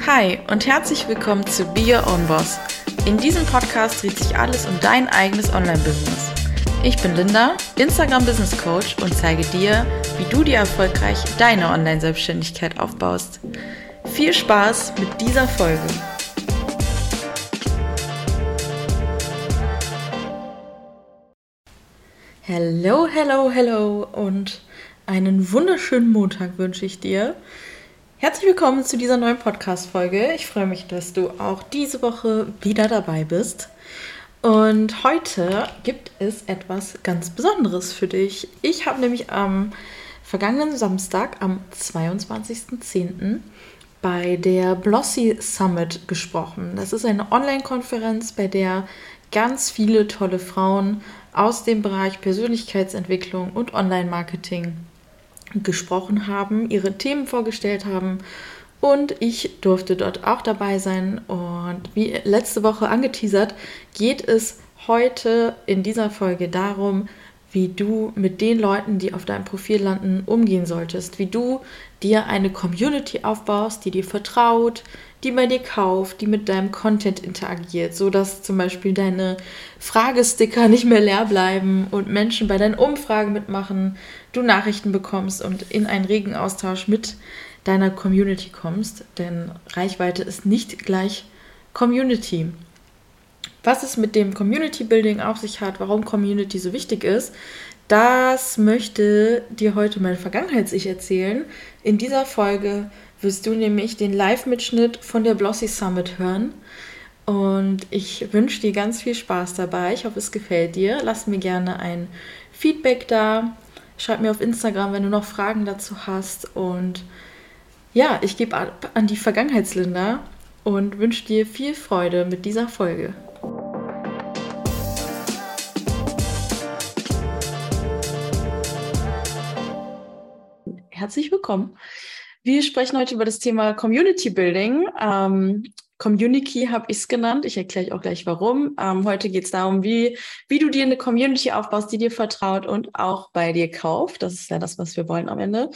Hi und herzlich willkommen zu Be Your Own Boss. In diesem Podcast dreht sich alles um dein eigenes Online-Business. Ich bin Linda, Instagram Business Coach und zeige dir, wie du dir erfolgreich deine Online-Selbstständigkeit aufbaust. Viel Spaß mit dieser Folge. Hello, hello, hello und einen wunderschönen Montag wünsche ich dir. Herzlich willkommen zu dieser neuen Podcast-Folge. Ich freue mich, dass du auch diese Woche wieder dabei bist. Und heute gibt es etwas ganz Besonderes für dich. Ich habe nämlich am vergangenen Samstag, am 22.10., bei der Blossy Summit gesprochen. Das ist eine Online-Konferenz, bei der ganz viele tolle Frauen aus dem Bereich Persönlichkeitsentwicklung und Online-Marketing gesprochen haben, ihre Themen vorgestellt haben. Und ich durfte dort auch dabei sein. Und wie letzte Woche angeteasert, geht es heute in dieser Folge darum, wie du mit den Leuten, die auf deinem Profil landen, umgehen solltest, wie du dir eine Community aufbaust, die dir vertraut, die bei dir kauft, die mit deinem Content interagiert, so dass zum Beispiel deine Fragesticker nicht mehr leer bleiben und Menschen bei deinen Umfragen mitmachen, du Nachrichten bekommst und in einen regen Austausch mit deiner Community kommst, denn Reichweite ist nicht gleich Community. Was es mit dem Community Building auf sich hat, warum Community so wichtig ist, das möchte dir heute mein Vergangenheits-Ich erzählen. In dieser Folge wirst du nämlich den Live-Mitschnitt von der Blossy Summit hören. Und ich wünsche dir ganz viel Spaß dabei. Ich hoffe, es gefällt dir. Lass mir gerne ein Feedback da. Schreib mir auf Instagram, wenn du noch Fragen dazu hast. Und ja, ich gebe an die Vergangenheitslinda und wünsche dir viel Freude mit dieser Folge. Herzlich willkommen. Wir sprechen heute über das Thema Community Building. Ähm, Community habe ich es genannt. Ich erkläre auch gleich warum. Ähm, heute geht es darum, wie, wie du dir eine Community aufbaust, die dir vertraut und auch bei dir kauft. Das ist ja das, was wir wollen am Ende.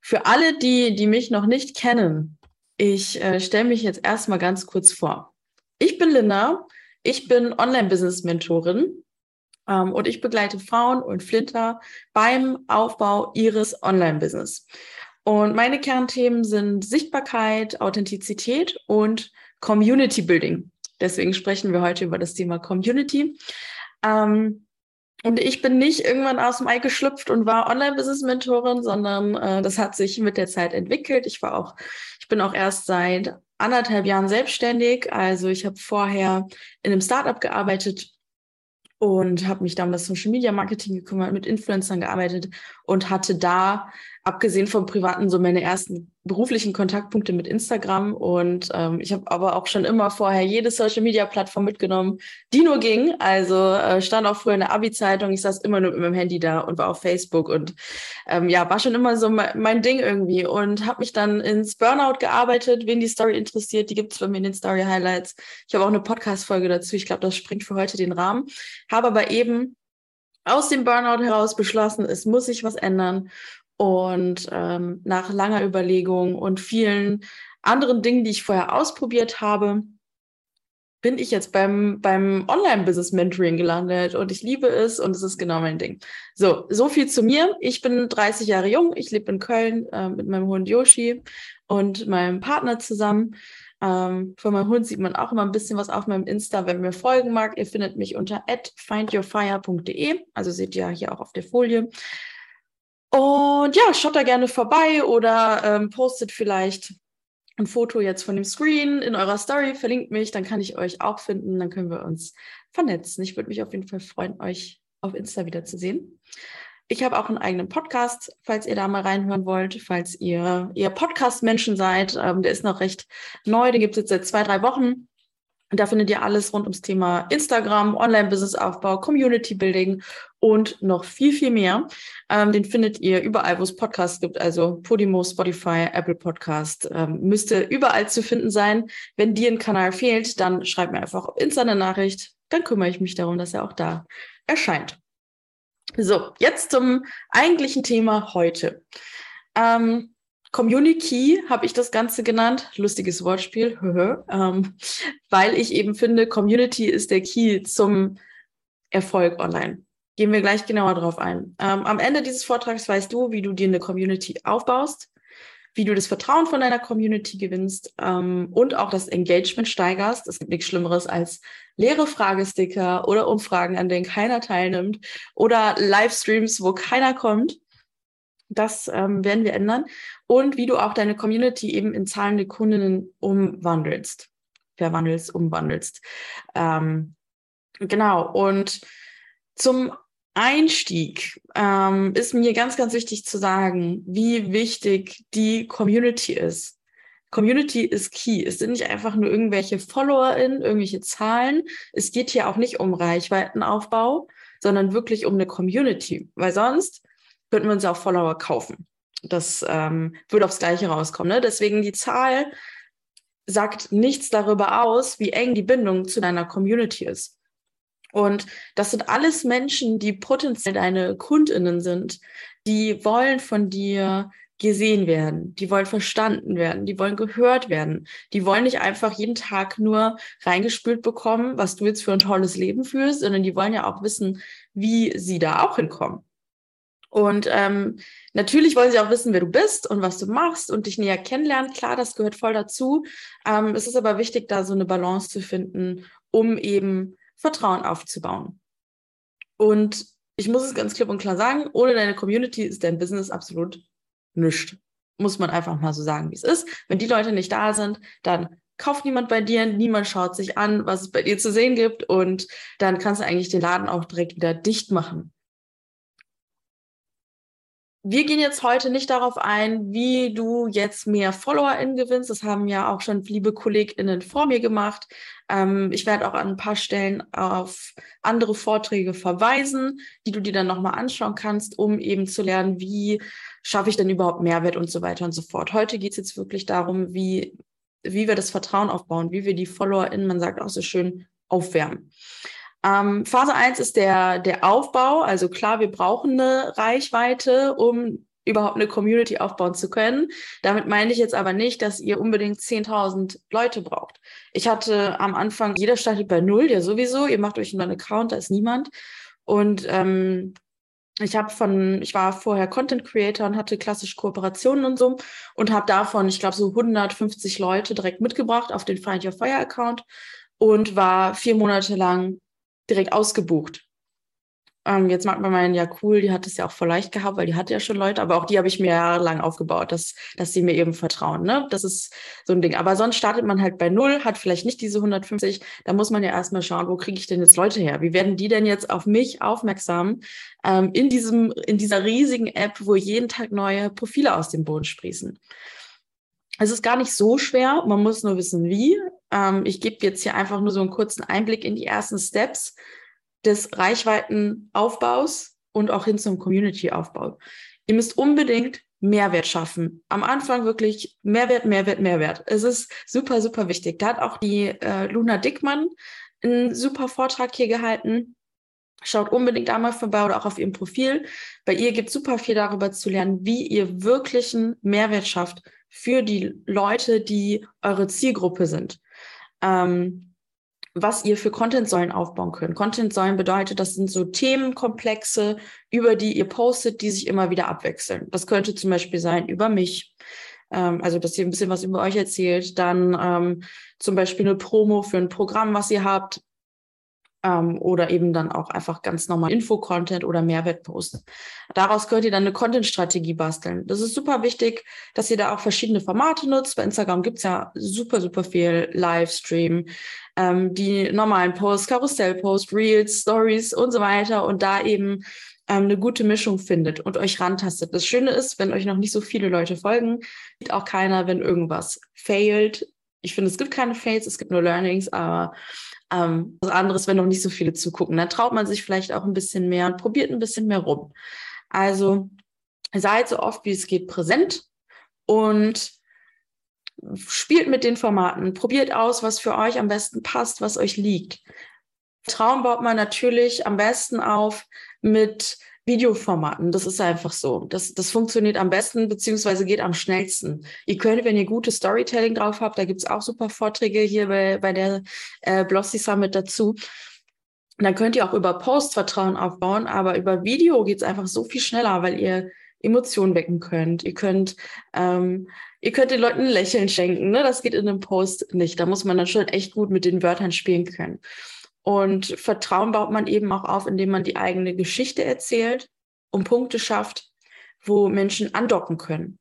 Für alle, die, die mich noch nicht kennen, ich äh, stelle mich jetzt erstmal ganz kurz vor. Ich bin Linda. Ich bin Online-Business-Mentorin ähm, und ich begleite Frauen und Flinter beim Aufbau ihres Online-Business. Und meine Kernthemen sind Sichtbarkeit, Authentizität und Community Building. Deswegen sprechen wir heute über das Thema Community. Ähm, und ich bin nicht irgendwann aus dem Ei geschlüpft und war Online-Business-Mentorin, sondern äh, das hat sich mit der Zeit entwickelt. Ich war auch, ich bin auch erst seit anderthalb Jahren selbstständig. Also ich habe vorher in einem Startup gearbeitet und habe mich da um das Social Media Marketing gekümmert, mit Influencern gearbeitet und hatte da abgesehen vom Privaten so meine ersten beruflichen Kontaktpunkte mit Instagram und ähm, ich habe aber auch schon immer vorher jede Social Media Plattform mitgenommen, die nur ging. Also äh, stand auch früher in der Abi-Zeitung, ich saß immer nur mit meinem Handy da und war auf Facebook und ähm, ja, war schon immer so mein, mein Ding irgendwie und habe mich dann ins Burnout gearbeitet. Wen die Story interessiert, die gibt es bei mir in den Story Highlights. Ich habe auch eine Podcast-Folge dazu. Ich glaube, das springt für heute den Rahmen. Habe aber eben aus dem Burnout heraus beschlossen, es muss sich was ändern und ähm, nach langer Überlegung und vielen anderen Dingen, die ich vorher ausprobiert habe, bin ich jetzt beim, beim Online-Business-Mentoring gelandet und ich liebe es und es ist genau mein Ding. So, so viel zu mir. Ich bin 30 Jahre jung, ich lebe in Köln äh, mit meinem Hund Yoshi und meinem Partner zusammen. Ähm, von meinem Hund sieht man auch immer ein bisschen was auf meinem Insta, wenn mir folgen mag. Ihr findet mich unter findyourfire.de, also seht ihr hier auch auf der Folie. Und ja, schaut da gerne vorbei oder ähm, postet vielleicht ein Foto jetzt von dem Screen in eurer Story, verlinkt mich, dann kann ich euch auch finden, dann können wir uns vernetzen. Ich würde mich auf jeden Fall freuen, euch auf Insta wiederzusehen. Ich habe auch einen eigenen Podcast, falls ihr da mal reinhören wollt, falls ihr, ihr Podcast-Menschen seid. Ähm, der ist noch recht neu, den gibt es jetzt seit zwei, drei Wochen. Und da findet ihr alles rund ums Thema Instagram, Online-Business-Aufbau, Community-Building und noch viel, viel mehr. Ähm, den findet ihr überall, wo es Podcasts gibt, also Podimo, Spotify, Apple Podcast. Ähm, müsste überall zu finden sein. Wenn dir ein Kanal fehlt, dann schreibt mir einfach auf Insta eine Nachricht. Dann kümmere ich mich darum, dass er auch da erscheint. So, jetzt zum eigentlichen Thema heute. Ähm, Community habe ich das Ganze genannt, lustiges Wortspiel, ähm, weil ich eben finde, Community ist der Key zum Erfolg online. Gehen wir gleich genauer drauf ein. Ähm, am Ende dieses Vortrags weißt du, wie du dir eine Community aufbaust, wie du das Vertrauen von deiner Community gewinnst ähm, und auch das Engagement steigerst. Es gibt nichts Schlimmeres als leere Fragesticker oder Umfragen, an denen keiner teilnimmt oder Livestreams, wo keiner kommt. Das ähm, werden wir ändern. Und wie du auch deine Community eben in zahlende Kundinnen umwandelst, verwandelst, umwandelst. Ähm, genau. Und zum Einstieg ähm, ist mir ganz, ganz wichtig zu sagen, wie wichtig die Community ist. Community ist key. Es sind nicht einfach nur irgendwelche FollowerInnen, irgendwelche Zahlen. Es geht hier auch nicht um Reichweitenaufbau, sondern wirklich um eine Community. Weil sonst könnten wir uns auch Follower kaufen. Das ähm, würde aufs Gleiche rauskommen. Ne? Deswegen die Zahl sagt nichts darüber aus, wie eng die Bindung zu deiner Community ist. Und das sind alles Menschen, die potenziell deine Kundinnen sind. Die wollen von dir gesehen werden, die wollen verstanden werden, die wollen gehört werden, die wollen nicht einfach jeden Tag nur reingespült bekommen, was du jetzt für ein tolles Leben führst, sondern die wollen ja auch wissen, wie sie da auch hinkommen. Und ähm, natürlich wollen sie auch wissen, wer du bist und was du machst und dich näher kennenlernen. Klar, das gehört voll dazu. Ähm, es ist aber wichtig, da so eine Balance zu finden, um eben Vertrauen aufzubauen. Und ich muss es ganz klipp und klar sagen, ohne deine Community ist dein Business absolut nichts. Muss man einfach mal so sagen, wie es ist. Wenn die Leute nicht da sind, dann kauft niemand bei dir, niemand schaut sich an, was es bei dir zu sehen gibt und dann kannst du eigentlich den Laden auch direkt wieder dicht machen wir gehen jetzt heute nicht darauf ein, wie du jetzt mehr FollowerInnen gewinnst. Das haben ja auch schon liebe KollegInnen vor mir gemacht. Ähm, ich werde auch an ein paar Stellen auf andere Vorträge verweisen, die du dir dann nochmal anschauen kannst, um eben zu lernen, wie schaffe ich denn überhaupt Mehrwert und so weiter und so fort. Heute geht es jetzt wirklich darum, wie, wie wir das Vertrauen aufbauen, wie wir die FollowerInnen, man sagt auch so schön, aufwärmen. Ähm, Phase 1 ist der, der Aufbau. Also klar, wir brauchen eine Reichweite, um überhaupt eine Community aufbauen zu können. Damit meine ich jetzt aber nicht, dass ihr unbedingt 10.000 Leute braucht. Ich hatte am Anfang, jeder startet bei Null, ja sowieso. Ihr macht euch einen Account, da ist niemand. Und ähm, ich habe von, ich war vorher Content Creator und hatte klassisch Kooperationen und so und habe davon, ich glaube, so 150 Leute direkt mitgebracht auf den Find Your Fire Account und war vier Monate lang direkt ausgebucht. Ähm, jetzt mag man meinen, ja cool, die hat es ja auch voll leicht gehabt, weil die hatte ja schon Leute, aber auch die habe ich mir jahrelang aufgebaut, dass, dass sie mir eben vertrauen. Ne? Das ist so ein Ding. Aber sonst startet man halt bei null, hat vielleicht nicht diese 150. Da muss man ja erstmal schauen, wo kriege ich denn jetzt Leute her? Wie werden die denn jetzt auf mich aufmerksam ähm, in, diesem, in dieser riesigen App, wo jeden Tag neue Profile aus dem Boden sprießen? Es ist gar nicht so schwer, man muss nur wissen, wie. Ähm, ich gebe jetzt hier einfach nur so einen kurzen Einblick in die ersten Steps des Reichweitenaufbaus und auch hin zum Community-Aufbau. Ihr müsst unbedingt Mehrwert schaffen. Am Anfang wirklich Mehrwert, Mehrwert, Mehrwert. Es ist super, super wichtig. Da hat auch die äh, Luna Dickmann einen super Vortrag hier gehalten. Schaut unbedingt einmal vorbei oder auch auf ihrem Profil. Bei ihr gibt es super viel darüber zu lernen, wie ihr wirklichen Mehrwert schafft für die Leute, die eure Zielgruppe sind. Ähm, was ihr für Content-Säulen aufbauen könnt. Content-Säulen bedeutet, das sind so Themenkomplexe, über die ihr postet, die sich immer wieder abwechseln. Das könnte zum Beispiel sein über mich, ähm, also dass ihr ein bisschen was über euch erzählt, dann ähm, zum Beispiel eine Promo für ein Programm, was ihr habt, ähm, oder eben dann auch einfach ganz normal Info-Content oder Mehrwert posten. Daraus könnt ihr dann eine Content-Strategie basteln. Das ist super wichtig, dass ihr da auch verschiedene Formate nutzt. Bei Instagram gibt's ja super, super viel Livestream, ähm, die normalen Posts, Karussell-Posts, Reels, Stories und so weiter und da eben ähm, eine gute Mischung findet und euch rantastet. Das Schöne ist, wenn euch noch nicht so viele Leute folgen, sieht auch keiner, wenn irgendwas failt. Ich finde, es gibt keine Fails, es gibt nur Learnings, aber ähm, was anderes, wenn noch nicht so viele zugucken. Dann traut man sich vielleicht auch ein bisschen mehr und probiert ein bisschen mehr rum. Also seid so oft wie es geht präsent und spielt mit den Formaten, probiert aus, was für euch am besten passt, was euch liegt. Traum baut man natürlich am besten auf mit Videoformaten. Das ist einfach so. Das, das funktioniert am besten, beziehungsweise geht am schnellsten. Ihr könnt, wenn ihr gutes Storytelling drauf habt, da gibt's auch super Vorträge hier bei, bei der äh, Blossy Summit dazu. dann könnt ihr auch über Post Vertrauen aufbauen, aber über Video geht's einfach so viel schneller, weil ihr Emotionen wecken könnt. Ihr könnt, ähm, ihr könnt den Leuten ein Lächeln schenken. Ne? Das geht in einem Post nicht. Da muss man dann schon echt gut mit den Wörtern spielen können. Und Vertrauen baut man eben auch auf, indem man die eigene Geschichte erzählt und Punkte schafft, wo Menschen andocken können.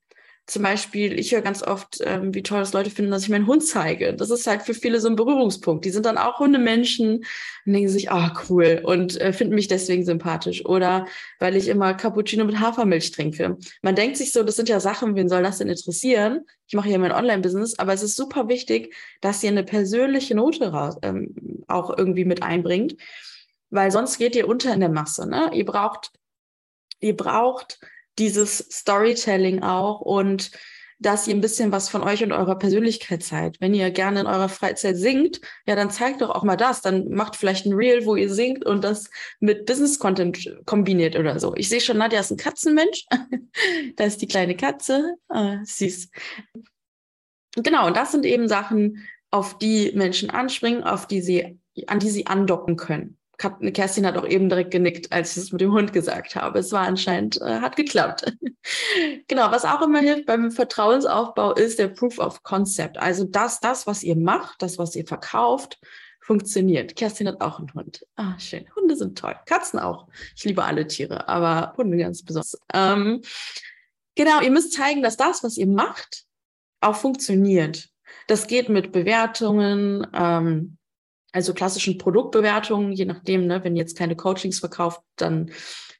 Zum Beispiel, ich höre ganz oft, ähm, wie toll das Leute finden, dass ich meinen Hund zeige. Das ist halt für viele so ein Berührungspunkt. Die sind dann auch Hundemenschen und denken sich, ah, oh, cool und äh, finden mich deswegen sympathisch. Oder weil ich immer Cappuccino mit Hafermilch trinke. Man denkt sich so, das sind ja Sachen, wen soll das denn interessieren? Ich mache ja mein Online-Business, aber es ist super wichtig, dass ihr eine persönliche Note raus, ähm, auch irgendwie mit einbringt, weil sonst geht ihr unter in der Masse. Ne? Ihr braucht, ihr braucht dieses Storytelling auch und dass ihr ein bisschen was von euch und eurer Persönlichkeit zeigt. Wenn ihr gerne in eurer Freizeit singt, ja, dann zeigt doch auch mal das. Dann macht vielleicht ein Reel, wo ihr singt und das mit Business-Content kombiniert oder so. Ich sehe schon, Nadja ist ein Katzenmensch. da ist die kleine Katze. Ah, süß. Genau, und das sind eben Sachen, auf die Menschen anspringen, auf die sie, an die sie andocken können. Kerstin hat auch eben direkt genickt, als ich es mit dem Hund gesagt habe. Es war anscheinend, äh, hat geklappt. genau, was auch immer hilft beim Vertrauensaufbau ist der Proof of Concept. Also, dass das, was ihr macht, das, was ihr verkauft, funktioniert. Kerstin hat auch einen Hund. Ah, schön. Hunde sind toll. Katzen auch. Ich liebe alle Tiere, aber Hunde ganz besonders. Ähm, genau, ihr müsst zeigen, dass das, was ihr macht, auch funktioniert. Das geht mit Bewertungen, ähm, also klassischen Produktbewertungen, je nachdem, ne, wenn ihr jetzt keine Coachings verkauft, dann,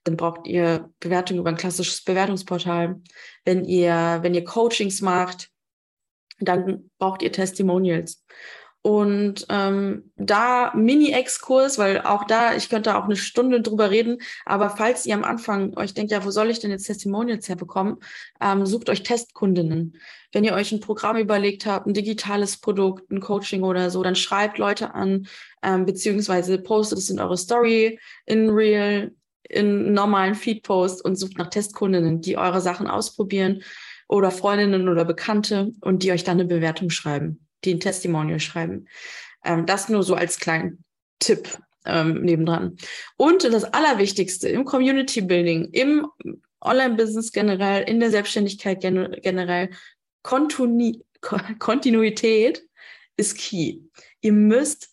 dann braucht ihr Bewertungen über ein klassisches Bewertungsportal. Wenn ihr, wenn ihr Coachings macht, dann braucht ihr Testimonials. Und ähm, da Mini-Exkurs, weil auch da, ich könnte auch eine Stunde drüber reden, aber falls ihr am Anfang euch denkt, ja, wo soll ich denn jetzt Testimonials herbekommen, ähm, sucht euch Testkundinnen. Wenn ihr euch ein Programm überlegt habt, ein digitales Produkt, ein Coaching oder so, dann schreibt Leute an, ähm, beziehungsweise postet es in eure Story, in Real, in normalen Feed-Post und sucht nach Testkundinnen, die eure Sachen ausprobieren oder Freundinnen oder Bekannte und die euch dann eine Bewertung schreiben die ein Testimonial schreiben. Ähm, das nur so als kleinen Tipp ähm, nebendran. Und das Allerwichtigste im Community Building, im Online-Business generell, in der Selbstständigkeit gen generell, Kontinu Kontinuität ist key. Ihr müsst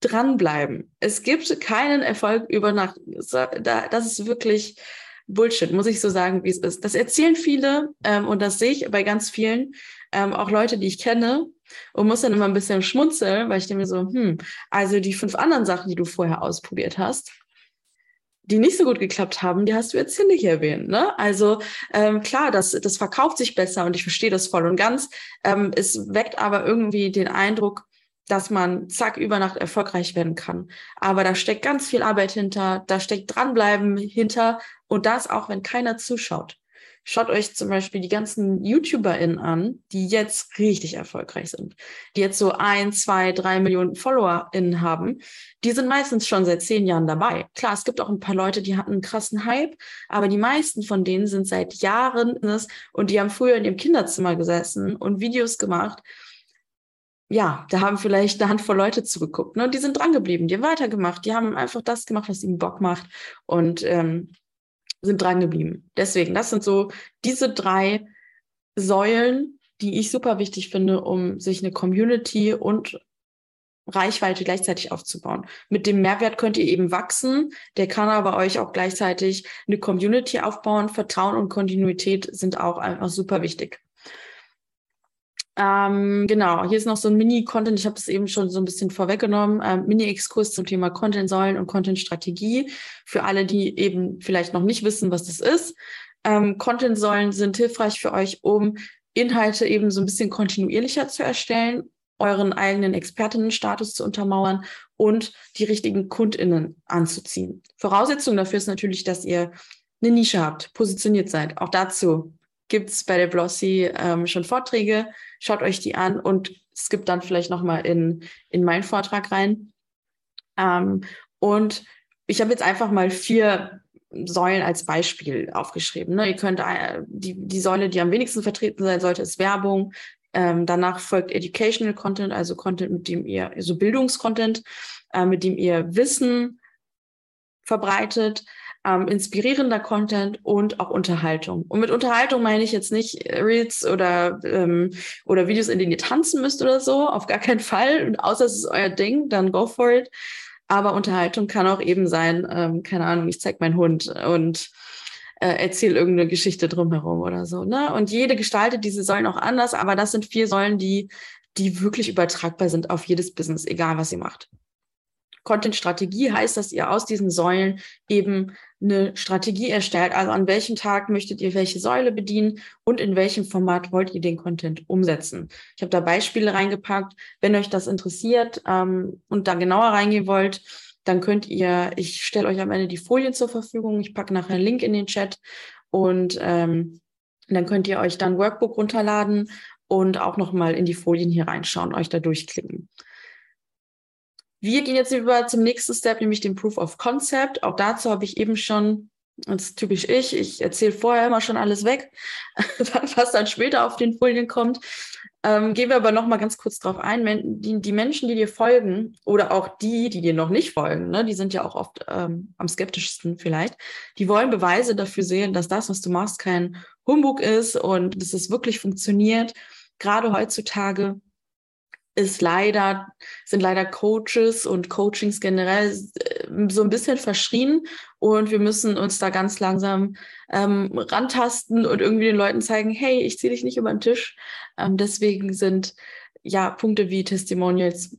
dranbleiben. Es gibt keinen Erfolg über Nacht. Das ist wirklich Bullshit, muss ich so sagen, wie es ist. Das erzählen viele ähm, und das sehe ich bei ganz vielen, ähm, auch Leute, die ich kenne, und muss dann immer ein bisschen schmunzeln, weil ich denke mir so, hm, also die fünf anderen Sachen, die du vorher ausprobiert hast, die nicht so gut geklappt haben, die hast du jetzt hier nicht erwähnt. Ne? Also ähm, klar, das, das verkauft sich besser und ich verstehe das voll und ganz. Ähm, es weckt aber irgendwie den Eindruck, dass man zack über Nacht erfolgreich werden kann. Aber da steckt ganz viel Arbeit hinter, da steckt dranbleiben hinter und das auch, wenn keiner zuschaut. Schaut euch zum Beispiel die ganzen YouTuberInnen an, die jetzt richtig erfolgreich sind, die jetzt so ein, zwei, drei Millionen FollowerInnen haben. Die sind meistens schon seit zehn Jahren dabei. Klar, es gibt auch ein paar Leute, die hatten einen krassen Hype, aber die meisten von denen sind seit Jahren und die haben früher in ihrem Kinderzimmer gesessen und Videos gemacht ja, da haben vielleicht eine Handvoll Leute zugeguckt. Ne? Und die sind dran geblieben, die haben weitergemacht, die haben einfach das gemacht, was ihnen Bock macht. Und ähm, sind dran geblieben. Deswegen, das sind so diese drei Säulen, die ich super wichtig finde, um sich eine Community und Reichweite gleichzeitig aufzubauen. Mit dem Mehrwert könnt ihr eben wachsen. Der kann aber euch auch gleichzeitig eine Community aufbauen. Vertrauen und Kontinuität sind auch einfach super wichtig. Ähm, genau, hier ist noch so ein Mini-Content, ich habe es eben schon so ein bisschen vorweggenommen, ähm, Mini-Exkurs zum Thema Content-Säulen und Content-Strategie für alle, die eben vielleicht noch nicht wissen, was das ist. Ähm, Content-Säulen sind hilfreich für euch, um Inhalte eben so ein bisschen kontinuierlicher zu erstellen, euren eigenen Expertinnenstatus zu untermauern und die richtigen KundInnen anzuziehen. Voraussetzung dafür ist natürlich, dass ihr eine Nische habt, positioniert seid. Auch dazu gibt es bei der Blossy ähm, schon Vorträge. Schaut euch die an und es gibt dann vielleicht nochmal in, in meinen Vortrag rein. Ähm, und ich habe jetzt einfach mal vier Säulen als Beispiel aufgeschrieben. Ne? Ihr könnt äh, die, die Säule, die am wenigsten vertreten sein sollte, ist Werbung. Ähm, danach folgt Educational Content, also Content, mit dem ihr, so Bildungscontent, äh, mit dem ihr Wissen verbreitet ähm, inspirierender Content und auch Unterhaltung. Und mit Unterhaltung meine ich jetzt nicht Reels oder, ähm, oder Videos, in denen ihr tanzen müsst oder so, auf gar keinen Fall. Und außer es ist euer Ding, dann go for it. Aber Unterhaltung kann auch eben sein, ähm, keine Ahnung, ich zeig meinen Hund und äh, erzähle irgendeine Geschichte drumherum oder so. Ne? Und jede gestaltet diese Säulen auch anders, aber das sind vier Säulen, die, die wirklich übertragbar sind auf jedes Business, egal was ihr macht. Content-Strategie heißt, dass ihr aus diesen Säulen eben eine Strategie erstellt. Also an welchem Tag möchtet ihr welche Säule bedienen und in welchem Format wollt ihr den Content umsetzen. Ich habe da Beispiele reingepackt. Wenn euch das interessiert ähm, und da genauer reingehen wollt, dann könnt ihr, ich stelle euch am Ende die Folien zur Verfügung. Ich packe nachher einen Link in den Chat und ähm, dann könnt ihr euch dann Workbook runterladen und auch nochmal in die Folien hier reinschauen, euch da durchklicken. Wir gehen jetzt über zum nächsten Step, nämlich den Proof of Concept. Auch dazu habe ich eben schon, das ist typisch ich, ich erzähle vorher immer schon alles weg, was dann später auf den Folien kommt. Ähm, gehen wir aber noch mal ganz kurz drauf ein. Die, die, Menschen, die dir folgen oder auch die, die dir noch nicht folgen, ne, die sind ja auch oft ähm, am skeptischsten vielleicht, die wollen Beweise dafür sehen, dass das, was du machst, kein Humbug ist und dass es wirklich funktioniert. Gerade heutzutage ist leider, sind leider Coaches und Coachings generell äh, so ein bisschen verschrien und wir müssen uns da ganz langsam ähm, rantasten und irgendwie den Leuten zeigen, hey, ich ziehe dich nicht über den Tisch. Ähm, deswegen sind ja Punkte wie Testimonials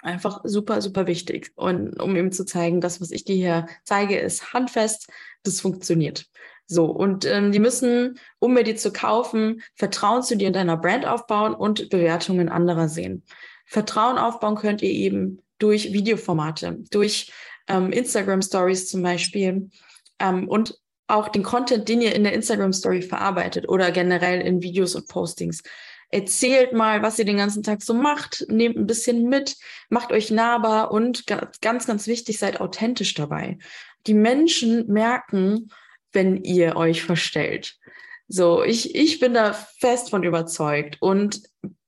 einfach super, super wichtig. Und um eben zu zeigen, das, was ich dir hier zeige, ist handfest, das funktioniert. So, und ähm, die müssen, um mir die zu kaufen, Vertrauen zu dir und deiner Brand aufbauen und Bewertungen anderer sehen. Vertrauen aufbauen könnt ihr eben durch Videoformate, durch ähm, Instagram Stories zum Beispiel ähm, und auch den Content, den ihr in der Instagram Story verarbeitet oder generell in Videos und Postings. Erzählt mal, was ihr den ganzen Tag so macht, nehmt ein bisschen mit, macht euch nahbar und ganz, ganz wichtig, seid authentisch dabei. Die Menschen merken, wenn ihr euch verstellt. So, ich, ich bin da fest von überzeugt. Und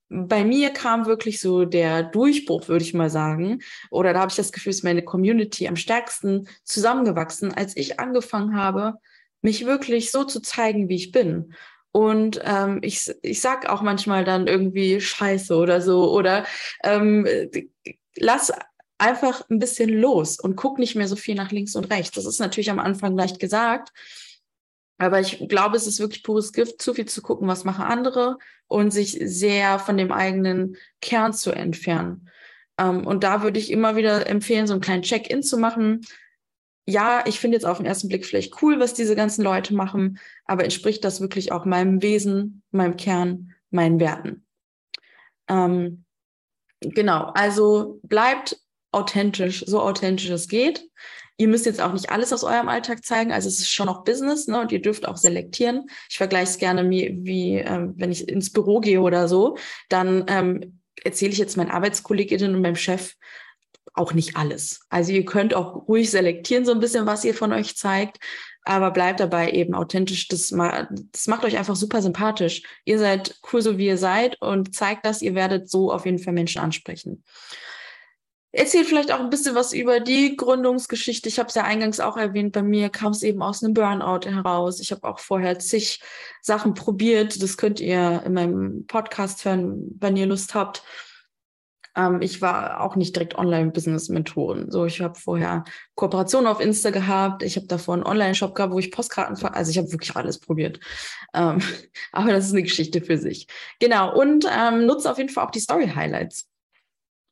bei mir kam wirklich so der Durchbruch, würde ich mal sagen. Oder da habe ich das Gefühl, ist meine Community am stärksten zusammengewachsen, als ich angefangen habe, mich wirklich so zu zeigen, wie ich bin. Und ähm, ich, ich sag auch manchmal dann irgendwie Scheiße oder so. Oder ähm, lass einfach ein bisschen los und guck nicht mehr so viel nach links und rechts. Das ist natürlich am Anfang leicht gesagt. Aber ich glaube, es ist wirklich pures Gift, zu viel zu gucken, was machen andere und sich sehr von dem eigenen Kern zu entfernen. Ähm, und da würde ich immer wieder empfehlen, so einen kleinen Check-in zu machen. Ja, ich finde jetzt auf den ersten Blick vielleicht cool, was diese ganzen Leute machen, aber entspricht das wirklich auch meinem Wesen, meinem Kern, meinen Werten? Ähm, genau, also bleibt authentisch, so authentisch es geht. Ihr müsst jetzt auch nicht alles aus eurem Alltag zeigen, also es ist schon auch Business, ne? Und ihr dürft auch selektieren. Ich vergleiche es gerne wie, wie ähm, wenn ich ins Büro gehe oder so, dann ähm, erzähle ich jetzt meinen Arbeitskolleginnen und meinem Chef auch nicht alles. Also ihr könnt auch ruhig selektieren, so ein bisschen, was ihr von euch zeigt, aber bleibt dabei eben authentisch. Das, ma das macht euch einfach super sympathisch. Ihr seid cool, so wie ihr seid und zeigt das, ihr werdet so auf jeden Fall Menschen ansprechen. Erzählt vielleicht auch ein bisschen was über die Gründungsgeschichte. Ich habe es ja eingangs auch erwähnt, bei mir kam es eben aus einem Burnout heraus. Ich habe auch vorher zig Sachen probiert. Das könnt ihr in meinem Podcast hören, wenn ihr Lust habt. Ähm, ich war auch nicht direkt Online-Business-Mentorin. So, ich habe vorher Kooperationen auf Insta gehabt. Ich habe davor einen Online-Shop gehabt, wo ich Postkarten ver also ich habe wirklich alles probiert. Ähm, aber das ist eine Geschichte für sich. Genau. Und ähm, nutze auf jeden Fall auch die Story-Highlights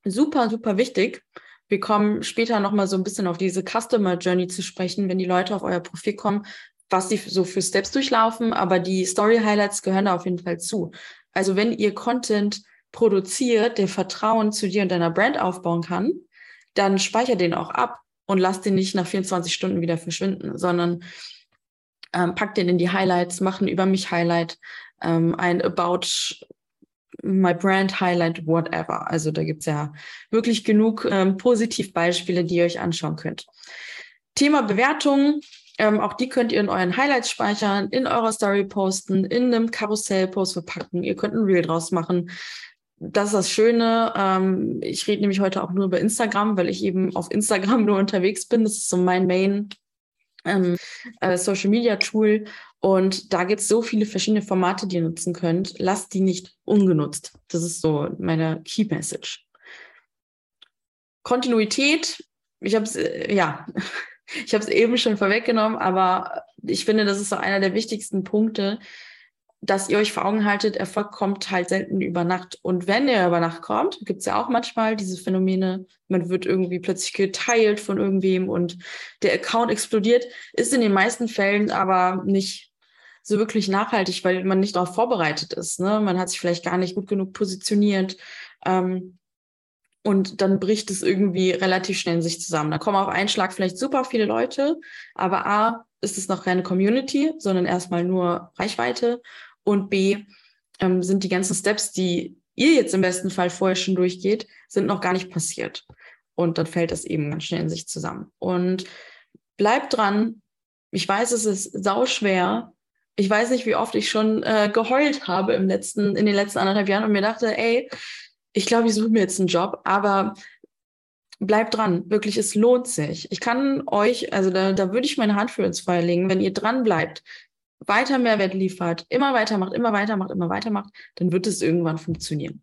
super, super wichtig. Wir kommen später nochmal so ein bisschen auf diese Customer Journey zu sprechen, wenn die Leute auf euer Profil kommen, was sie so für Steps durchlaufen, aber die Story Highlights gehören da auf jeden Fall zu. Also wenn ihr Content produziert, der Vertrauen zu dir und deiner Brand aufbauen kann, dann speichert den auch ab und lasst den nicht nach 24 Stunden wieder verschwinden, sondern ähm, packt den in die Highlights, macht ein Über mich Highlight, ähm, ein About My Brand Highlight, whatever. Also da gibt's ja wirklich genug ähm, Positivbeispiele, die ihr euch anschauen könnt. Thema Bewertung Ähm, auch die könnt ihr in euren Highlights speichern, in eurer Story posten, in einem Karussell-Post verpacken. Ihr könnt ein Reel draus machen. Das ist das Schöne. Ähm, ich rede nämlich heute auch nur über Instagram, weil ich eben auf Instagram nur unterwegs bin. Das ist so mein Main ähm, äh, Social Media Tool. Und da gibt es so viele verschiedene Formate, die ihr nutzen könnt. Lasst die nicht ungenutzt. Das ist so meine Key Message. Kontinuität, ich habe es, äh, ja, ich habe es eben schon vorweggenommen, aber ich finde, das ist so einer der wichtigsten Punkte, dass ihr euch vor Augen haltet, Erfolg kommt halt selten über Nacht. Und wenn er über Nacht kommt, gibt es ja auch manchmal diese Phänomene, man wird irgendwie plötzlich geteilt von irgendwem und der Account explodiert, ist in den meisten Fällen aber nicht so wirklich nachhaltig, weil man nicht darauf vorbereitet ist. Ne? Man hat sich vielleicht gar nicht gut genug positioniert. Ähm, und dann bricht es irgendwie relativ schnell in sich zusammen. Da kommen auf einen Schlag vielleicht super viele Leute, aber A, ist es noch keine Community, sondern erstmal nur Reichweite. Und B, ähm, sind die ganzen Steps, die ihr jetzt im besten Fall vorher schon durchgeht, sind noch gar nicht passiert. Und dann fällt das eben ganz schnell in sich zusammen. Und bleibt dran. Ich weiß, es ist sau schwer. Ich weiß nicht, wie oft ich schon äh, geheult habe im letzten, in den letzten anderthalb Jahren und mir dachte, ey, ich glaube, ich suche mir jetzt einen Job, aber bleibt dran. Wirklich, es lohnt sich. Ich kann euch, also da, da würde ich meine Hand für ins Feuer legen, wenn ihr dran bleibt, weiter Mehrwert liefert, immer weitermacht, immer weitermacht, immer weitermacht, dann wird es irgendwann funktionieren.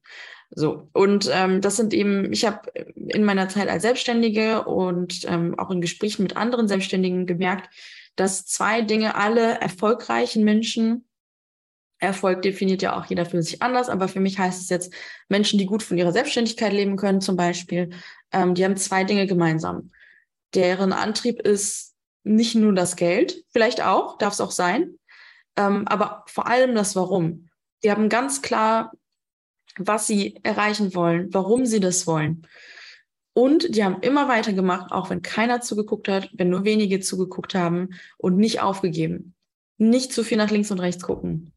So, und ähm, das sind eben, ich habe in meiner Zeit als Selbstständige und ähm, auch in Gesprächen mit anderen Selbstständigen gemerkt, dass zwei Dinge alle erfolgreichen Menschen Erfolg definiert ja auch jeder für sich anders, aber für mich heißt es jetzt, Menschen, die gut von ihrer Selbstständigkeit leben können, zum Beispiel, ähm, die haben zwei Dinge gemeinsam. Deren Antrieb ist nicht nur das Geld, vielleicht auch, darf es auch sein, ähm, aber vor allem das Warum. Die haben ganz klar, was sie erreichen wollen, warum sie das wollen. Und die haben immer weitergemacht, auch wenn keiner zugeguckt hat, wenn nur wenige zugeguckt haben und nicht aufgegeben. Nicht zu viel nach links und rechts gucken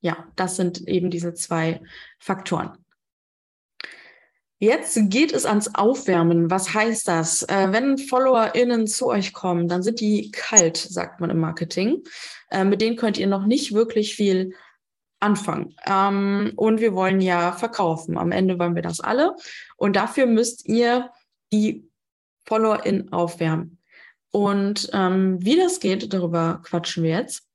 ja, das sind eben diese zwei Faktoren. Jetzt geht es ans Aufwärmen. Was heißt das? Äh, wenn FollowerInnen zu euch kommen, dann sind die kalt, sagt man im Marketing. Äh, mit denen könnt ihr noch nicht wirklich viel anfangen. Ähm, und wir wollen ja verkaufen. Am Ende wollen wir das alle. Und dafür müsst ihr die FollowerInnen aufwärmen. Und ähm, wie das geht, darüber quatschen wir jetzt.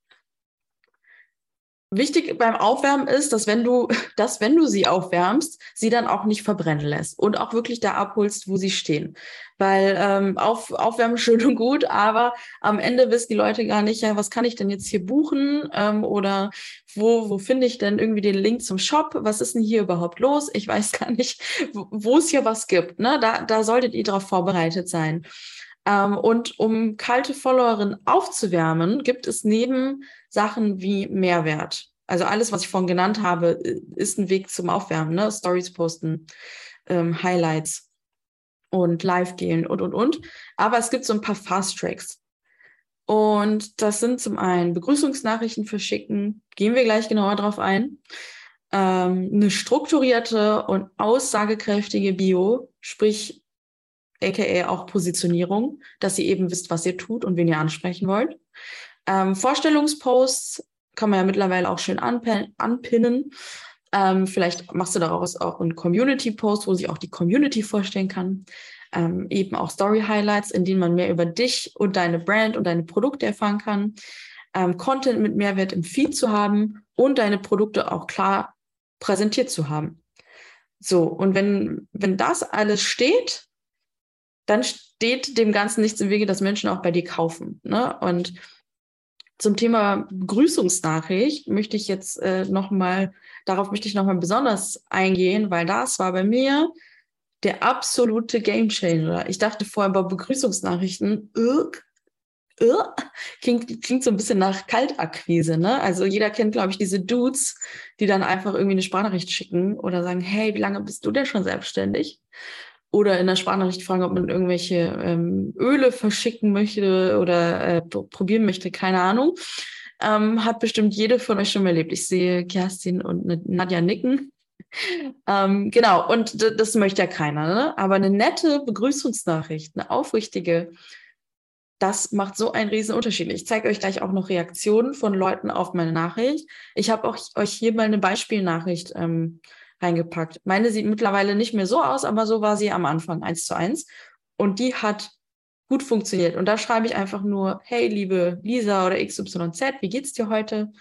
Wichtig beim Aufwärmen ist, dass wenn du, dass wenn du sie aufwärmst, sie dann auch nicht verbrennen lässt und auch wirklich da abholst, wo sie stehen. Weil ähm, auf, Aufwärmen schön und gut, aber am Ende wissen die Leute gar nicht, ja, was kann ich denn jetzt hier buchen ähm, oder wo, wo finde ich denn irgendwie den Link zum Shop? Was ist denn hier überhaupt los? Ich weiß gar nicht, wo, es hier was gibt. Ne? Da, da solltet ihr darauf vorbereitet sein. Ähm, und um kalte Followerinnen aufzuwärmen, gibt es neben Sachen wie Mehrwert. Also alles, was ich vorhin genannt habe, ist ein Weg zum Aufwärmen. Ne? Stories posten, ähm, Highlights und live gehen und, und, und. Aber es gibt so ein paar Fast Tracks. Und das sind zum einen Begrüßungsnachrichten verschicken, gehen wir gleich genauer drauf ein. Ähm, eine strukturierte und aussagekräftige Bio, sprich aka auch Positionierung, dass ihr eben wisst, was ihr tut und wen ihr ansprechen wollt. Ähm, Vorstellungsposts kann man ja mittlerweile auch schön anpin anpinnen. Ähm, vielleicht machst du daraus auch einen Community-Post, wo sich auch die Community vorstellen kann. Ähm, eben auch Story-Highlights, in denen man mehr über dich und deine Brand und deine Produkte erfahren kann. Ähm, Content mit Mehrwert im Feed zu haben und deine Produkte auch klar präsentiert zu haben. So, und wenn, wenn das alles steht, dann steht dem Ganzen nichts im Wege, dass Menschen auch bei dir kaufen. Ne? Und zum Thema Begrüßungsnachricht möchte ich jetzt äh, nochmal, darauf möchte ich nochmal besonders eingehen, weil das war bei mir der absolute Gamechanger. Ich dachte vorher bei Begrüßungsnachrichten, äh, äh, klingt, klingt so ein bisschen nach Kaltakquise, ne? Also jeder kennt, glaube ich, diese Dudes, die dann einfach irgendwie eine Sprachnachricht schicken oder sagen, hey, wie lange bist du denn schon selbstständig? Oder in der Sprachnachricht fragen, ob man irgendwelche ähm, Öle verschicken möchte oder äh, probieren möchte, keine Ahnung. Ähm, hat bestimmt jede von euch schon mal erlebt. Ich sehe Kerstin und Nadja nicken. ähm, genau, und das möchte ja keiner, ne? Aber eine nette Begrüßungsnachricht, eine aufrichtige, das macht so einen riesen Unterschied. Ich zeige euch gleich auch noch Reaktionen von Leuten auf meine Nachricht. Ich habe euch hier mal eine Beispielnachricht ähm, reingepackt. Meine sieht mittlerweile nicht mehr so aus, aber so war sie am Anfang, eins zu eins. Und die hat gut funktioniert. Und da schreibe ich einfach nur, hey, liebe Lisa oder XYZ, wie geht's dir heute?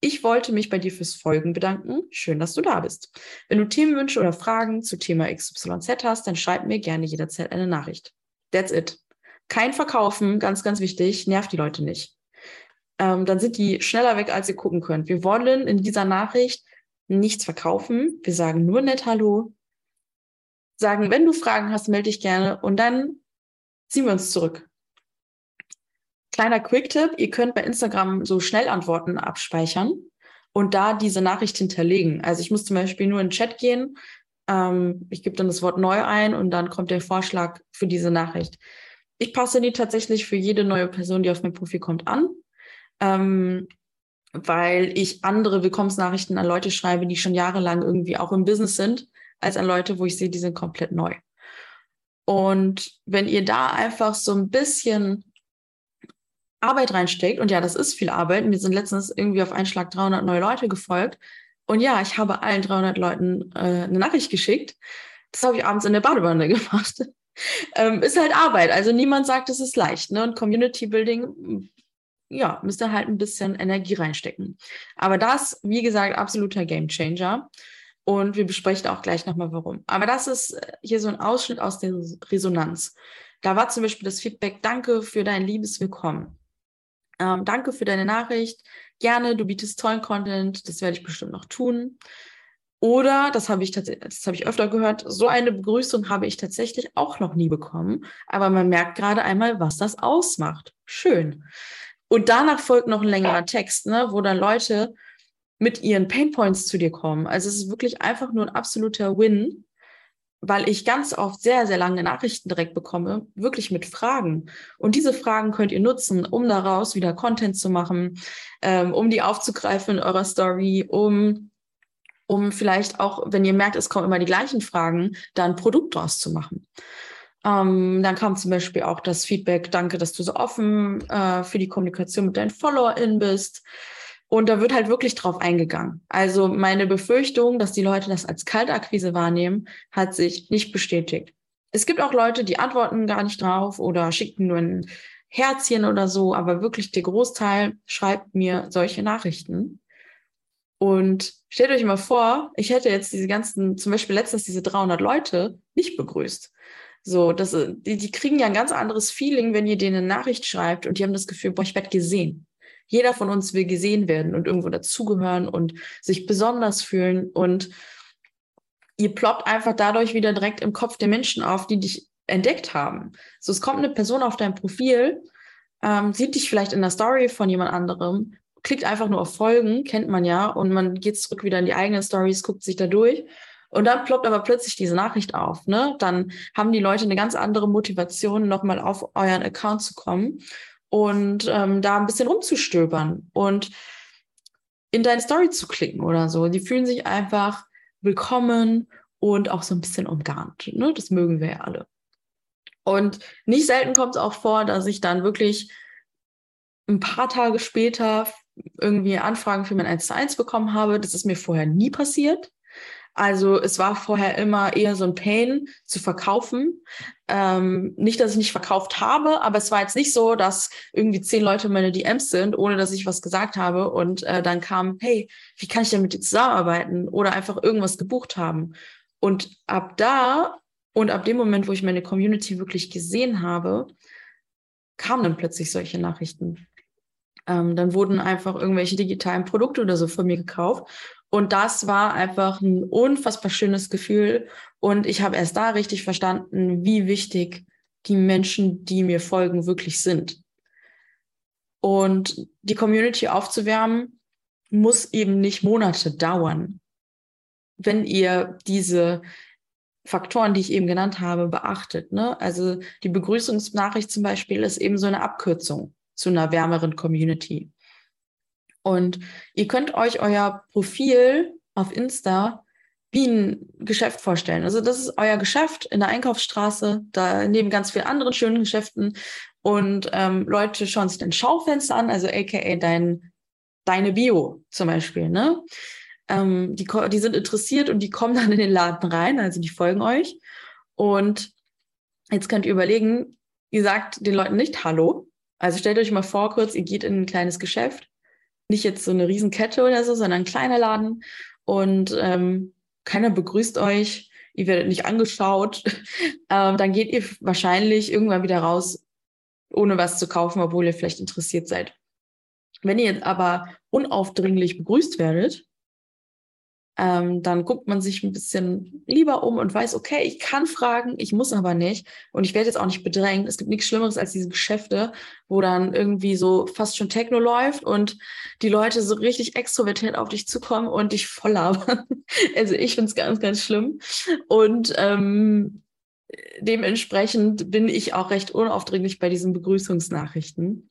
Ich wollte mich bei dir fürs Folgen bedanken. Schön, dass du da bist. Wenn du Themenwünsche oder Fragen zu Thema XYZ hast, dann schreib mir gerne jederzeit eine Nachricht. That's it. Kein Verkaufen, ganz, ganz wichtig, nervt die Leute nicht. Ähm, dann sind die schneller weg, als ihr gucken könnt. Wir wollen in dieser Nachricht nichts verkaufen. Wir sagen nur nett Hallo. Sagen, wenn du Fragen hast, melde dich gerne und dann ziehen wir uns zurück. Kleiner Quick-Tipp, ihr könnt bei Instagram so Schnellantworten abspeichern und da diese Nachricht hinterlegen. Also ich muss zum Beispiel nur in den Chat gehen, ähm, ich gebe dann das Wort neu ein und dann kommt der Vorschlag für diese Nachricht. Ich passe die tatsächlich für jede neue Person, die auf mein Profil kommt, an, ähm, weil ich andere Willkommensnachrichten an Leute schreibe, die schon jahrelang irgendwie auch im Business sind, als an Leute, wo ich sehe, die sind komplett neu. Und wenn ihr da einfach so ein bisschen Arbeit reinsteckt, und ja, das ist viel Arbeit, mir sind letztens irgendwie auf einen Schlag 300 neue Leute gefolgt, und ja, ich habe allen 300 Leuten äh, eine Nachricht geschickt. Das habe ich abends in der Badewanne gemacht. ähm, ist halt Arbeit. Also niemand sagt, es ist leicht. Ne? Und Community Building, ja, müsst ihr halt ein bisschen Energie reinstecken. Aber das, wie gesagt, absoluter Game Changer. Und wir besprechen auch gleich nochmal, warum. Aber das ist äh, hier so ein Ausschnitt aus der Resonanz. Da war zum Beispiel das Feedback, danke für dein liebes Willkommen. Ähm, danke für deine Nachricht. Gerne, du bietest tollen Content. Das werde ich bestimmt noch tun. Oder, das habe ich tatsächlich, das habe ich öfter gehört, so eine Begrüßung habe ich tatsächlich auch noch nie bekommen. Aber man merkt gerade einmal, was das ausmacht. Schön. Und danach folgt noch ein längerer Text, ne, wo dann Leute mit ihren Painpoints zu dir kommen. Also es ist wirklich einfach nur ein absoluter Win, weil ich ganz oft sehr, sehr lange Nachrichten direkt bekomme, wirklich mit Fragen. Und diese Fragen könnt ihr nutzen, um daraus wieder Content zu machen, ähm, um die aufzugreifen in eurer Story, um, um vielleicht auch, wenn ihr merkt, es kommen immer die gleichen Fragen, da ein Produkt draus zu machen. Ähm, dann kam zum Beispiel auch das Feedback, danke, dass du so offen äh, für die Kommunikation mit deinen FollowerInnen bist. Und da wird halt wirklich drauf eingegangen. Also meine Befürchtung, dass die Leute das als Kaltakquise wahrnehmen, hat sich nicht bestätigt. Es gibt auch Leute, die antworten gar nicht drauf oder schicken nur ein Herzchen oder so, aber wirklich der Großteil schreibt mir solche Nachrichten. Und stellt euch mal vor, ich hätte jetzt diese ganzen, zum Beispiel letztens diese 300 Leute nicht begrüßt. So, das, die, die kriegen ja ein ganz anderes Feeling, wenn ihr denen eine Nachricht schreibt und die haben das Gefühl, boah, ich werde gesehen. Jeder von uns will gesehen werden und irgendwo dazugehören und sich besonders fühlen. Und ihr ploppt einfach dadurch wieder direkt im Kopf der Menschen auf, die dich entdeckt haben. So, es kommt eine Person auf dein Profil, ähm, sieht dich vielleicht in der Story von jemand anderem, klickt einfach nur auf Folgen, kennt man ja, und man geht zurück wieder in die eigenen Stories, guckt sich da durch. Und dann ploppt aber plötzlich diese Nachricht auf. Ne? Dann haben die Leute eine ganz andere Motivation, nochmal auf euren Account zu kommen und ähm, da ein bisschen rumzustöbern und in deine Story zu klicken oder so. Die fühlen sich einfach willkommen und auch so ein bisschen umgarnt. Ne? Das mögen wir ja alle. Und nicht selten kommt es auch vor, dass ich dann wirklich ein paar Tage später irgendwie Anfragen für mein 1 zu 1 bekommen habe. Das ist mir vorher nie passiert. Also es war vorher immer eher so ein Pain zu verkaufen. Ähm, nicht, dass ich nicht verkauft habe, aber es war jetzt nicht so, dass irgendwie zehn Leute meine DMs sind, ohne dass ich was gesagt habe. Und äh, dann kam, hey, wie kann ich denn mit dir zusammenarbeiten? Oder einfach irgendwas gebucht haben. Und ab da und ab dem Moment, wo ich meine Community wirklich gesehen habe, kamen dann plötzlich solche Nachrichten. Ähm, dann wurden einfach irgendwelche digitalen Produkte oder so von mir gekauft. Und das war einfach ein unfassbar schönes Gefühl. Und ich habe erst da richtig verstanden, wie wichtig die Menschen, die mir folgen, wirklich sind. Und die Community aufzuwärmen, muss eben nicht Monate dauern. Wenn ihr diese Faktoren, die ich eben genannt habe, beachtet. Ne? Also die Begrüßungsnachricht zum Beispiel ist eben so eine Abkürzung zu einer wärmeren Community. Und ihr könnt euch euer Profil auf Insta wie ein Geschäft vorstellen. Also das ist euer Geschäft in der Einkaufsstraße, da neben ganz vielen anderen schönen Geschäften. und ähm, Leute schauen sich dein Schaufenster an, also aka dein, deine Bio zum Beispiel, ne? Ähm, die, die sind interessiert und die kommen dann in den Laden rein, also die folgen euch. Und jetzt könnt ihr überlegen, ihr sagt den Leuten nicht Hallo. Also stellt euch mal vor, kurz, ihr geht in ein kleines Geschäft. Nicht jetzt so eine Riesenkette oder so, sondern ein kleiner Laden. Und ähm, keiner begrüßt euch, ihr werdet nicht angeschaut. ähm, dann geht ihr wahrscheinlich irgendwann wieder raus, ohne was zu kaufen, obwohl ihr vielleicht interessiert seid. Wenn ihr jetzt aber unaufdringlich begrüßt werdet, ähm, dann guckt man sich ein bisschen lieber um und weiß, okay, ich kann fragen, ich muss aber nicht und ich werde jetzt auch nicht bedrängt. Es gibt nichts Schlimmeres als diese Geschäfte, wo dann irgendwie so fast schon Techno läuft und die Leute so richtig extrovertiert auf dich zukommen und dich voll labern. Also ich finde es ganz, ganz schlimm. Und ähm, dementsprechend bin ich auch recht unaufdringlich bei diesen Begrüßungsnachrichten,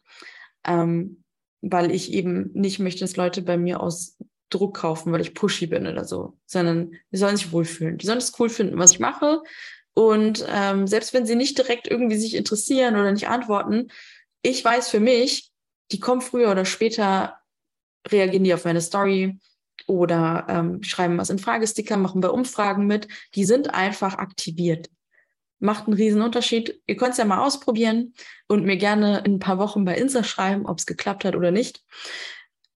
ähm, weil ich eben nicht möchte, dass Leute bei mir aus Druck kaufen, weil ich pushy bin oder so, sondern die sollen sich wohlfühlen. Die sollen es cool finden, was ich mache. Und ähm, selbst wenn sie nicht direkt irgendwie sich interessieren oder nicht antworten, ich weiß für mich, die kommen früher oder später, reagieren die auf meine Story oder ähm, schreiben was in Fragesticker, machen bei Umfragen mit. Die sind einfach aktiviert. Macht einen riesen Unterschied. Ihr könnt es ja mal ausprobieren und mir gerne in ein paar Wochen bei Insta schreiben, ob es geklappt hat oder nicht.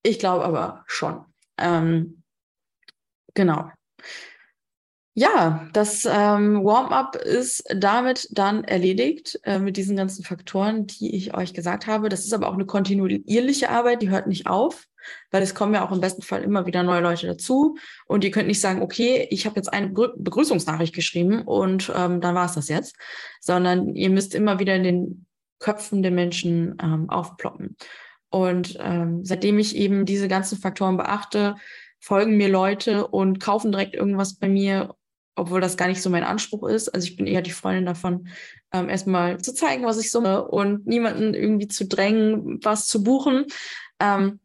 Ich glaube aber schon. Ähm, genau. Ja, das ähm, Warm-up ist damit dann erledigt äh, mit diesen ganzen Faktoren, die ich euch gesagt habe. Das ist aber auch eine kontinuierliche Arbeit, die hört nicht auf, weil es kommen ja auch im besten Fall immer wieder neue Leute dazu. Und ihr könnt nicht sagen, okay, ich habe jetzt eine Begrüßungsnachricht geschrieben und ähm, dann war es das jetzt, sondern ihr müsst immer wieder in den Köpfen der Menschen ähm, aufploppen. Und ähm, seitdem ich eben diese ganzen Faktoren beachte, folgen mir Leute und kaufen direkt irgendwas bei mir, obwohl das gar nicht so mein Anspruch ist. Also ich bin eher die Freundin davon, ähm, erstmal zu zeigen, was ich summe und niemanden irgendwie zu drängen, was zu buchen. Ähm,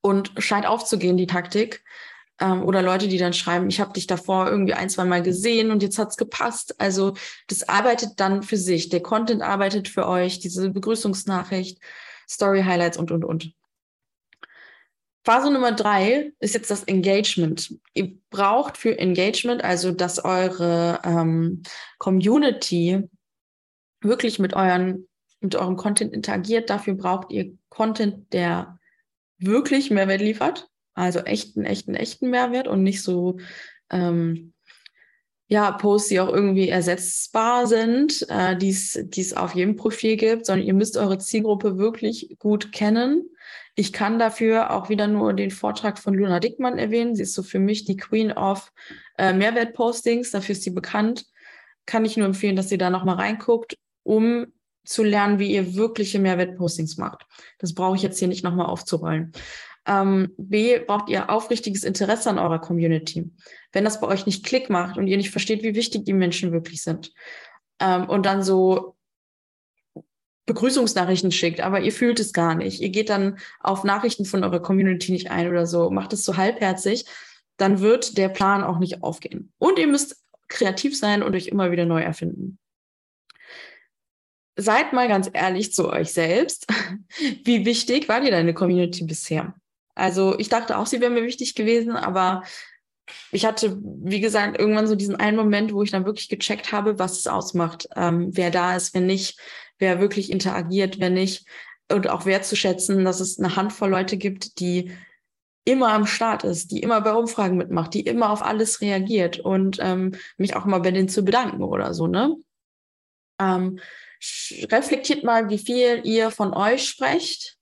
und scheint aufzugehen, die Taktik. Ähm, oder Leute, die dann schreiben, ich habe dich davor irgendwie ein, zwei Mal gesehen und jetzt hat's gepasst. Also das arbeitet dann für sich. Der Content arbeitet für euch, diese Begrüßungsnachricht. Story Highlights und, und, und. Phase Nummer drei ist jetzt das Engagement. Ihr braucht für Engagement, also dass eure ähm, Community wirklich mit, euren, mit eurem Content interagiert. Dafür braucht ihr Content, der wirklich Mehrwert liefert. Also echten, echten, echten Mehrwert und nicht so ähm, ja, Posts, die auch irgendwie ersetzbar sind, äh, die es auf jedem Profil gibt, sondern ihr müsst eure Zielgruppe wirklich gut kennen. Ich kann dafür auch wieder nur den Vortrag von Luna Dickmann erwähnen. Sie ist so für mich die Queen of äh, Mehrwertpostings. Dafür ist sie bekannt. Kann ich nur empfehlen, dass ihr da nochmal reinguckt, um zu lernen, wie ihr wirkliche Mehrwertpostings macht. Das brauche ich jetzt hier nicht nochmal aufzurollen. Ähm, B, braucht ihr aufrichtiges Interesse an eurer Community. Wenn das bei euch nicht Klick macht und ihr nicht versteht, wie wichtig die Menschen wirklich sind. Ähm, und dann so Begrüßungsnachrichten schickt, aber ihr fühlt es gar nicht. Ihr geht dann auf Nachrichten von eurer Community nicht ein oder so, macht es so halbherzig, dann wird der Plan auch nicht aufgehen. Und ihr müsst kreativ sein und euch immer wieder neu erfinden. Seid mal ganz ehrlich zu euch selbst. Wie wichtig war dir deine Community bisher? Also ich dachte auch, sie wäre mir wichtig gewesen, aber ich hatte, wie gesagt, irgendwann so diesen einen Moment, wo ich dann wirklich gecheckt habe, was es ausmacht, ähm, wer da ist, wer nicht, wer wirklich interagiert, wer nicht. Und auch wertzuschätzen, dass es eine Handvoll Leute gibt, die immer am Start ist, die immer bei Umfragen mitmacht, die immer auf alles reagiert und ähm, mich auch mal bei denen zu bedanken oder so, ne? Ähm, reflektiert mal, wie viel ihr von euch sprecht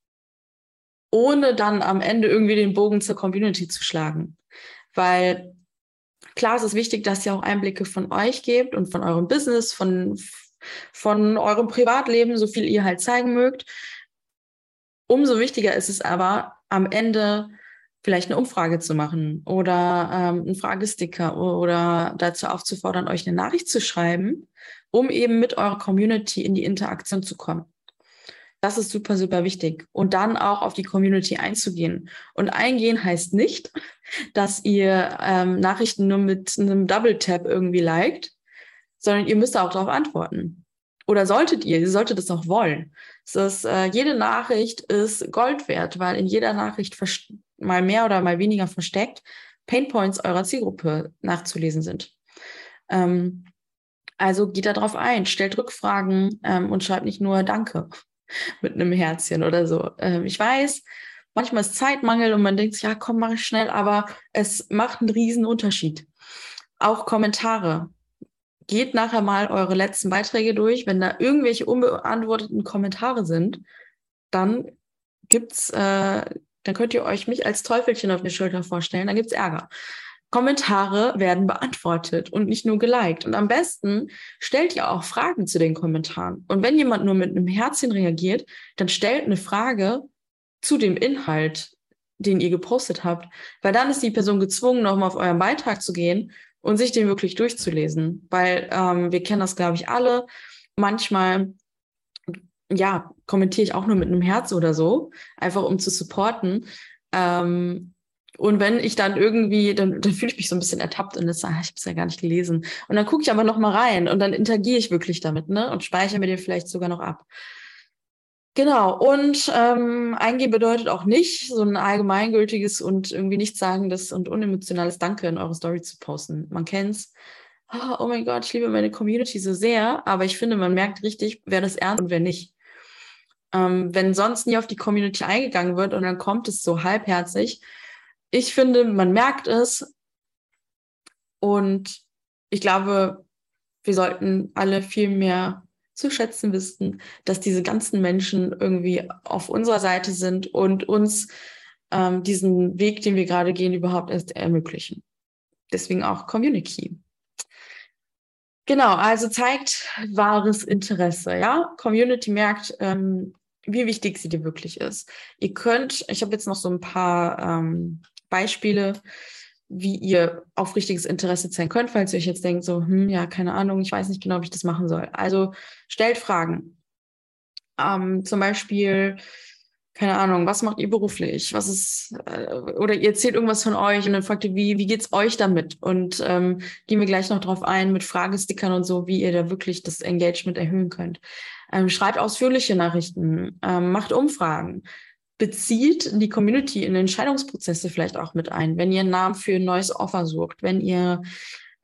ohne dann am Ende irgendwie den Bogen zur Community zu schlagen. Weil klar, es ist wichtig, dass ihr auch Einblicke von euch gebt und von eurem Business, von, von eurem Privatleben, so viel ihr halt zeigen mögt. Umso wichtiger ist es aber, am Ende vielleicht eine Umfrage zu machen oder ähm, einen Fragesticker oder dazu aufzufordern, euch eine Nachricht zu schreiben, um eben mit eurer Community in die Interaktion zu kommen. Das ist super, super wichtig. Und dann auch auf die Community einzugehen. Und eingehen heißt nicht, dass ihr ähm, Nachrichten nur mit einem Double-Tap irgendwie liked, sondern ihr müsst auch darauf antworten. oder solltet ihr, ihr solltet es auch wollen. Es ist, äh, jede Nachricht ist Gold wert, weil in jeder Nachricht mal mehr oder mal weniger versteckt Painpoints eurer Zielgruppe nachzulesen sind. Ähm, also geht da drauf ein, stellt Rückfragen ähm, und schreibt nicht nur Danke mit einem Herzchen oder so. Ähm, ich weiß, manchmal ist Zeitmangel und man denkt sich, ja, komm, mach ich schnell, aber es macht einen riesen Unterschied. Auch Kommentare. Geht nachher mal eure letzten Beiträge durch. Wenn da irgendwelche unbeantworteten Kommentare sind, dann gibt's, äh, dann könnt ihr euch mich als Teufelchen auf der Schulter vorstellen, dann gibt's Ärger. Kommentare werden beantwortet und nicht nur geliked. Und am besten stellt ihr auch Fragen zu den Kommentaren. Und wenn jemand nur mit einem Herzchen reagiert, dann stellt eine Frage zu dem Inhalt, den ihr gepostet habt, weil dann ist die Person gezwungen, nochmal auf euren Beitrag zu gehen und sich den wirklich durchzulesen. Weil ähm, wir kennen das, glaube ich, alle. Manchmal, ja, kommentiere ich auch nur mit einem Herz oder so, einfach um zu supporten. Ähm, und wenn ich dann irgendwie, dann, dann fühle ich mich so ein bisschen ertappt und das, ah, ich habe es ja gar nicht gelesen. Und dann gucke ich aber noch mal rein und dann interagiere ich wirklich damit, ne? Und speichere mir den vielleicht sogar noch ab. Genau, und ähm, eingehen bedeutet auch nicht, so ein allgemeingültiges und irgendwie nichtsagendes und unemotionales Danke in eure Story zu posten. Man kennt's. Oh, oh mein Gott, ich liebe meine Community so sehr, aber ich finde, man merkt richtig, wer das ernst und wer nicht. Ähm, wenn sonst nie auf die Community eingegangen wird und dann kommt es so halbherzig, ich finde, man merkt es. Und ich glaube, wir sollten alle viel mehr zu schätzen wissen, dass diese ganzen Menschen irgendwie auf unserer Seite sind und uns ähm, diesen Weg, den wir gerade gehen, überhaupt erst ermöglichen. Deswegen auch Community. Genau, also zeigt wahres Interesse. Ja, Community merkt, ähm, wie wichtig sie dir wirklich ist. Ihr könnt, ich habe jetzt noch so ein paar ähm, Beispiele, wie ihr aufrichtiges Interesse zeigen könnt, falls ihr euch jetzt denkt, so, hm, ja, keine Ahnung, ich weiß nicht genau, wie ich das machen soll. Also stellt Fragen. Ähm, zum Beispiel, keine Ahnung, was macht ihr beruflich? Was ist, äh, oder ihr erzählt irgendwas von euch und dann fragt ihr, wie, wie geht's euch damit? Und ähm, gehen wir gleich noch drauf ein mit Fragestickern und so, wie ihr da wirklich das Engagement erhöhen könnt. Ähm, schreibt ausführliche Nachrichten, ähm, macht Umfragen, bezieht die Community in Entscheidungsprozesse vielleicht auch mit ein, wenn ihr einen Namen für ein neues Offer sucht, wenn ihr,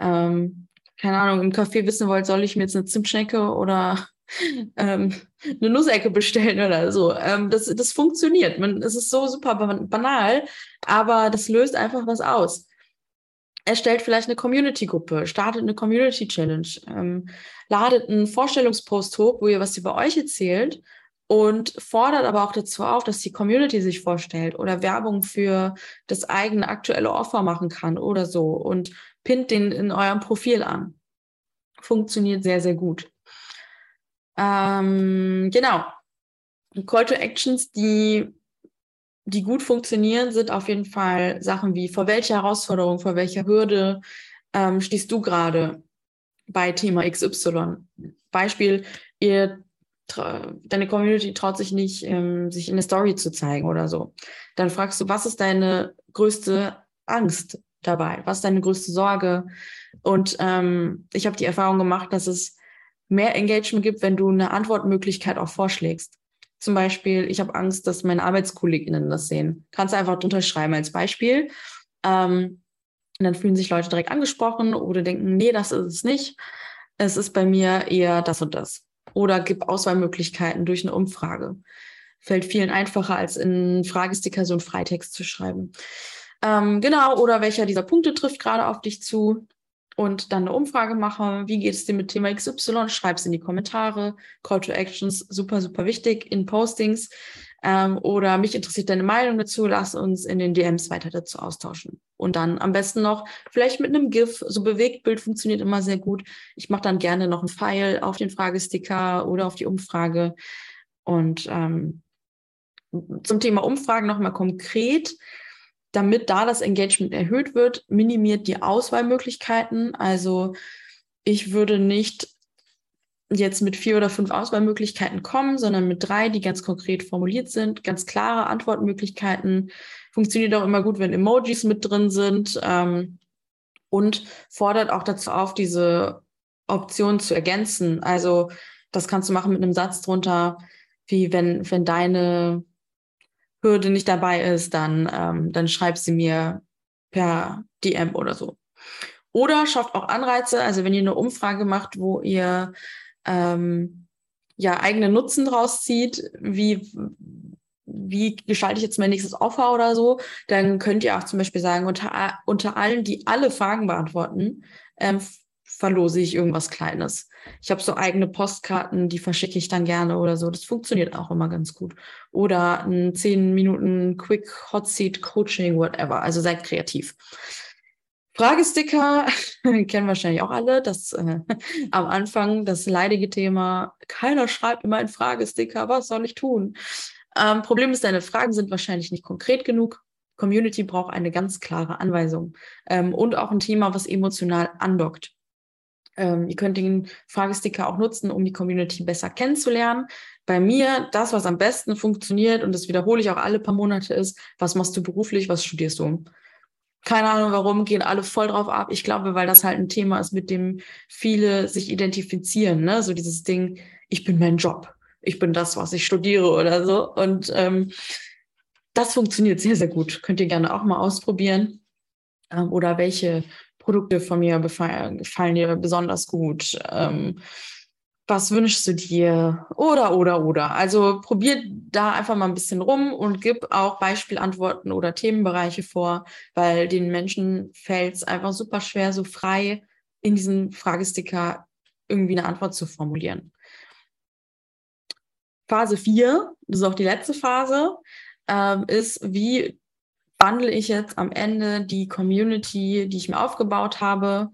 ähm, keine Ahnung, im Café wissen wollt, soll ich mir jetzt eine Zimtschnecke oder ähm, eine Nussecke bestellen oder so. Ähm, das, das funktioniert. Man, es ist so super banal, aber das löst einfach was aus. Erstellt vielleicht eine Community-Gruppe, startet eine Community-Challenge, ähm, ladet einen Vorstellungspost hoch, wo ihr was über euch erzählt und fordert aber auch dazu auf, dass die Community sich vorstellt oder Werbung für das eigene aktuelle Offer machen kann oder so und pinnt den in eurem Profil an. Funktioniert sehr, sehr gut. Ähm, genau. Call to Actions, die, die gut funktionieren, sind auf jeden Fall Sachen wie, vor welcher Herausforderung, vor welcher Hürde ähm, stehst du gerade bei Thema XY? Beispiel, ihr deine Community traut sich nicht, ähm, sich in der Story zu zeigen oder so. Dann fragst du, was ist deine größte Angst dabei? Was ist deine größte Sorge? Und ähm, ich habe die Erfahrung gemacht, dass es mehr Engagement gibt, wenn du eine Antwortmöglichkeit auch vorschlägst. Zum Beispiel, ich habe Angst, dass meine ArbeitskollegInnen das sehen. Kannst du einfach drunter schreiben als Beispiel. Ähm, und dann fühlen sich Leute direkt angesprochen oder denken, nee, das ist es nicht. Es ist bei mir eher das und das oder gib Auswahlmöglichkeiten durch eine Umfrage. Fällt vielen einfacher, als in Fragesticker so einen Freitext zu schreiben. Ähm, genau, oder welcher dieser Punkte trifft gerade auf dich zu? Und dann eine Umfrage machen. Wie geht es dir mit Thema XY? Schreib es in die Kommentare. Call to Actions, super, super wichtig in Postings. Ähm, oder mich interessiert deine Meinung dazu. Lass uns in den DMs weiter dazu austauschen. Und dann am besten noch vielleicht mit einem GIF. So Bewegtbild funktioniert immer sehr gut. Ich mache dann gerne noch einen Pfeil auf den Fragesticker oder auf die Umfrage. Und ähm, zum Thema Umfragen nochmal konkret. Damit da das Engagement erhöht wird, minimiert die Auswahlmöglichkeiten. Also ich würde nicht jetzt mit vier oder fünf Auswahlmöglichkeiten kommen, sondern mit drei, die ganz konkret formuliert sind, ganz klare Antwortmöglichkeiten. Funktioniert auch immer gut, wenn Emojis mit drin sind ähm, und fordert auch dazu auf, diese Option zu ergänzen. Also das kannst du machen mit einem Satz drunter, wie wenn, wenn deine Hürde nicht dabei ist, dann, ähm, dann schreib sie mir per DM oder so. Oder schafft auch Anreize, also wenn ihr eine Umfrage macht, wo ihr ähm, ja eigene Nutzen draus zieht, wie, wie gestalte ich jetzt mein nächstes Offer oder so, dann könnt ihr auch zum Beispiel sagen, unter, unter allen, die alle Fragen beantworten, ähm, verlose ich irgendwas Kleines. Ich habe so eigene Postkarten, die verschicke ich dann gerne oder so. Das funktioniert auch immer ganz gut. Oder ein 10 Minuten Quick Hot Seat Coaching, whatever. Also seid kreativ. Fragesticker kennen wahrscheinlich auch alle. Das äh, am Anfang das leidige Thema. Keiner schreibt immer ein Fragesticker. Was soll ich tun? Ähm, Problem ist, deine Fragen sind wahrscheinlich nicht konkret genug. Community braucht eine ganz klare Anweisung ähm, und auch ein Thema, was emotional andockt. Ähm, ihr könnt den Fragesticker auch nutzen, um die Community besser kennenzulernen. Bei mir, das, was am besten funktioniert, und das wiederhole ich auch alle paar Monate, ist, was machst du beruflich, was studierst du? Keine Ahnung warum, gehen alle voll drauf ab. Ich glaube, weil das halt ein Thema ist, mit dem viele sich identifizieren. Ne? So dieses Ding, ich bin mein Job, ich bin das, was ich studiere oder so. Und ähm, das funktioniert sehr, sehr gut. Könnt ihr gerne auch mal ausprobieren. Ähm, oder welche Produkte von mir gefallen, dir besonders gut? Ähm, was wünschst du dir? Oder, oder, oder. Also probiert da einfach mal ein bisschen rum und gib auch Beispielantworten oder Themenbereiche vor, weil den Menschen fällt es einfach super schwer, so frei in diesem Fragesticker irgendwie eine Antwort zu formulieren. Phase 4, das ist auch die letzte Phase, ähm, ist, wie wandle ich jetzt am Ende die Community, die ich mir aufgebaut habe.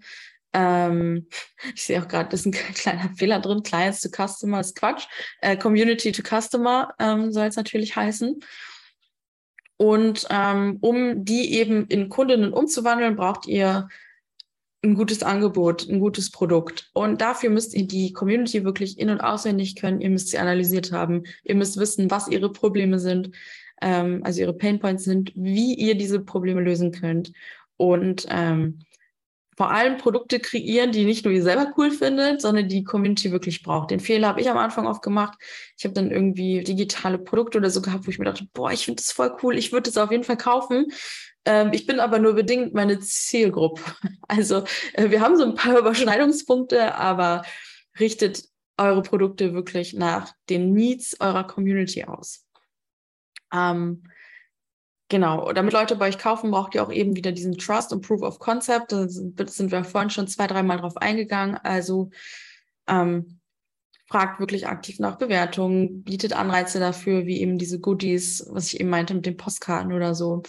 Ähm, ich sehe auch gerade, das ist ein kleiner Fehler drin. Clients to Customer ist Quatsch. Äh, Community to Customer ähm, soll es natürlich heißen. Und ähm, um die eben in Kundinnen umzuwandeln, braucht ihr ein gutes Angebot, ein gutes Produkt. Und dafür müsst ihr die Community wirklich in- und auswendig können. Ihr müsst sie analysiert haben. Ihr müsst wissen, was ihre Probleme sind ähm, also ihre Painpoints sind, wie ihr diese Probleme lösen könnt. Und ähm, vor allem Produkte kreieren, die nicht nur ihr selber cool findet, sondern die Community wirklich braucht. Den Fehler habe ich am Anfang oft gemacht. Ich habe dann irgendwie digitale Produkte oder so gehabt, wo ich mir dachte, boah, ich finde das voll cool, ich würde das auf jeden Fall kaufen. Ähm, ich bin aber nur bedingt meine Zielgruppe. Also äh, wir haben so ein paar Überschneidungspunkte, aber richtet eure Produkte wirklich nach den Needs eurer Community aus. Ähm, genau, damit Leute bei euch kaufen, braucht ihr auch eben wieder diesen Trust und Proof of Concept. Da sind wir vorhin schon zwei, dreimal drauf eingegangen. Also ähm, fragt wirklich aktiv nach Bewertungen, bietet Anreize dafür, wie eben diese Goodies, was ich eben meinte mit den Postkarten oder so.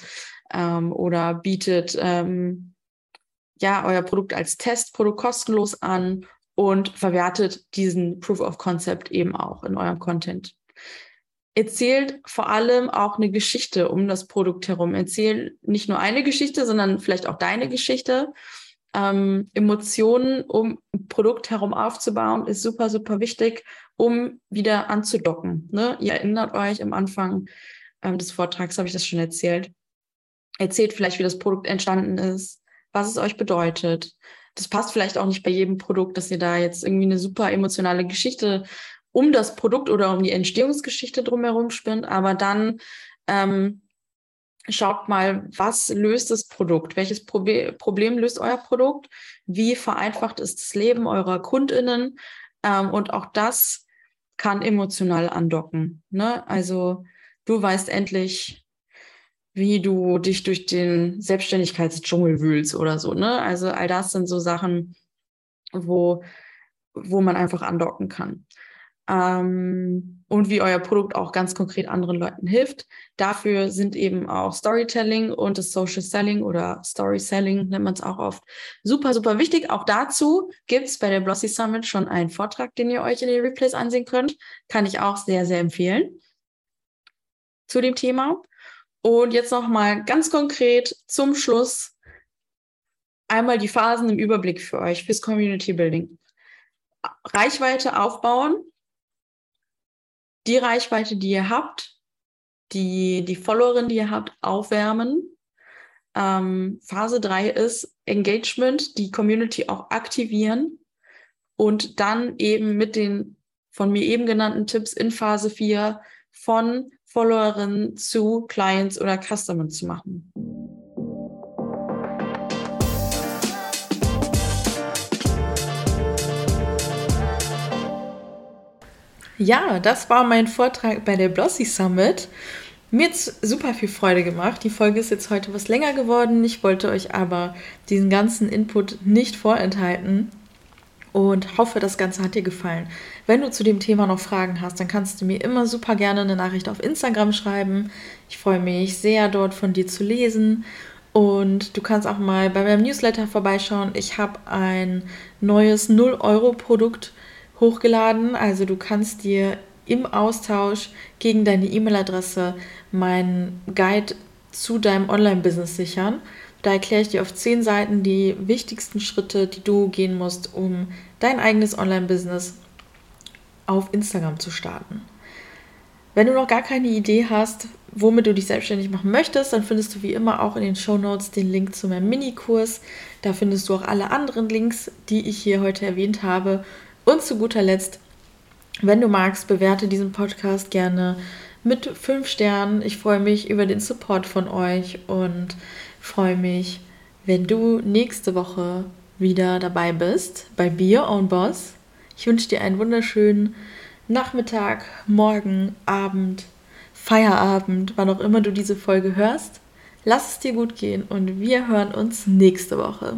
Ähm, oder bietet ähm, ja euer Produkt als Testprodukt kostenlos an und verwertet diesen Proof of Concept eben auch in eurem Content erzählt vor allem auch eine Geschichte um das Produkt herum. Erzähl nicht nur eine Geschichte, sondern vielleicht auch deine Geschichte. Ähm, Emotionen um ein Produkt herum aufzubauen, ist super, super wichtig, um wieder anzudocken. Ne? Ihr erinnert euch am Anfang ähm, des Vortrags, habe ich das schon erzählt. Erzählt vielleicht, wie das Produkt entstanden ist, was es euch bedeutet. Das passt vielleicht auch nicht bei jedem Produkt, dass ihr da jetzt irgendwie eine super emotionale Geschichte um das Produkt oder um die Entstehungsgeschichte drumherum spinnt, aber dann ähm, schaut mal, was löst das Produkt? Welches Probe Problem löst euer Produkt? Wie vereinfacht ist das Leben eurer KundInnen? Ähm, und auch das kann emotional andocken. Ne? Also du weißt endlich, wie du dich durch den Selbstständigkeitsdschungel wühlst oder so. Ne? Also all das sind so Sachen, wo, wo man einfach andocken kann ähm, und wie euer Produkt auch ganz konkret anderen Leuten hilft. Dafür sind eben auch Storytelling und das Social Selling oder Story Selling nennt man es auch oft super, super wichtig. Auch dazu gibt es bei der Blossy Summit schon einen Vortrag, den ihr euch in den Replays ansehen könnt. Kann ich auch sehr, sehr empfehlen zu dem Thema. Und jetzt nochmal ganz konkret zum Schluss einmal die Phasen im Überblick für euch fürs Community Building. Reichweite aufbauen, die Reichweite, die ihr habt, die, die Followerin, die ihr habt, aufwärmen. Ähm, Phase 3 ist Engagement, die Community auch aktivieren und dann eben mit den von mir eben genannten Tipps in Phase 4 von Followerin zu Clients oder Customern zu machen. Ja, das war mein Vortrag bei der Blossy Summit. Mir hat super viel Freude gemacht. Die Folge ist jetzt heute was länger geworden. Ich wollte euch aber diesen ganzen Input nicht vorenthalten und hoffe, das Ganze hat dir gefallen. Wenn du zu dem Thema noch Fragen hast, dann kannst du mir immer super gerne eine Nachricht auf Instagram schreiben. Ich freue mich sehr, dort von dir zu lesen. Und du kannst auch mal bei meinem Newsletter vorbeischauen. Ich habe ein neues 0-Euro-Produkt hochgeladen. Also du kannst dir im Austausch gegen deine E-Mail-Adresse meinen Guide zu deinem Online-Business sichern. Da erkläre ich dir auf zehn Seiten die wichtigsten Schritte, die du gehen musst, um dein eigenes Online-Business auf Instagram zu starten. Wenn du noch gar keine Idee hast, womit du dich selbstständig machen möchtest, dann findest du wie immer auch in den Show Notes den Link zu meinem Minikurs. Da findest du auch alle anderen Links, die ich hier heute erwähnt habe. Und zu guter Letzt wenn du magst, bewerte diesen Podcast gerne mit fünf Sternen. Ich freue mich über den Support von euch und freue mich, wenn du nächste Woche wieder dabei bist bei Be Your Own Boss. Ich wünsche dir einen wunderschönen Nachmittag, Morgen, Abend, Feierabend, wann auch immer du diese Folge hörst. Lass es dir gut gehen und wir hören uns nächste Woche.